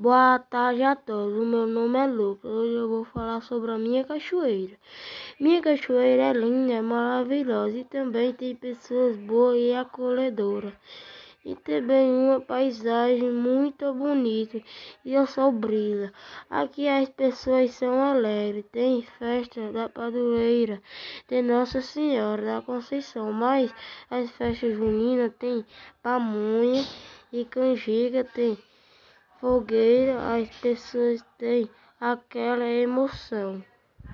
Boa tarde a todos, o meu nome é Lucas. Hoje eu vou falar sobre a minha cachoeira. Minha cachoeira é linda, é maravilhosa e também tem pessoas boas e acolhedoras. E também uma paisagem muito bonita e o sol brilha. Aqui as pessoas são alegres, tem festa da padroeira de Nossa Senhora da Conceição, mas as festas juninas tem pamonha e canjica, tem fogueira, as pessoas têm aquela emoção.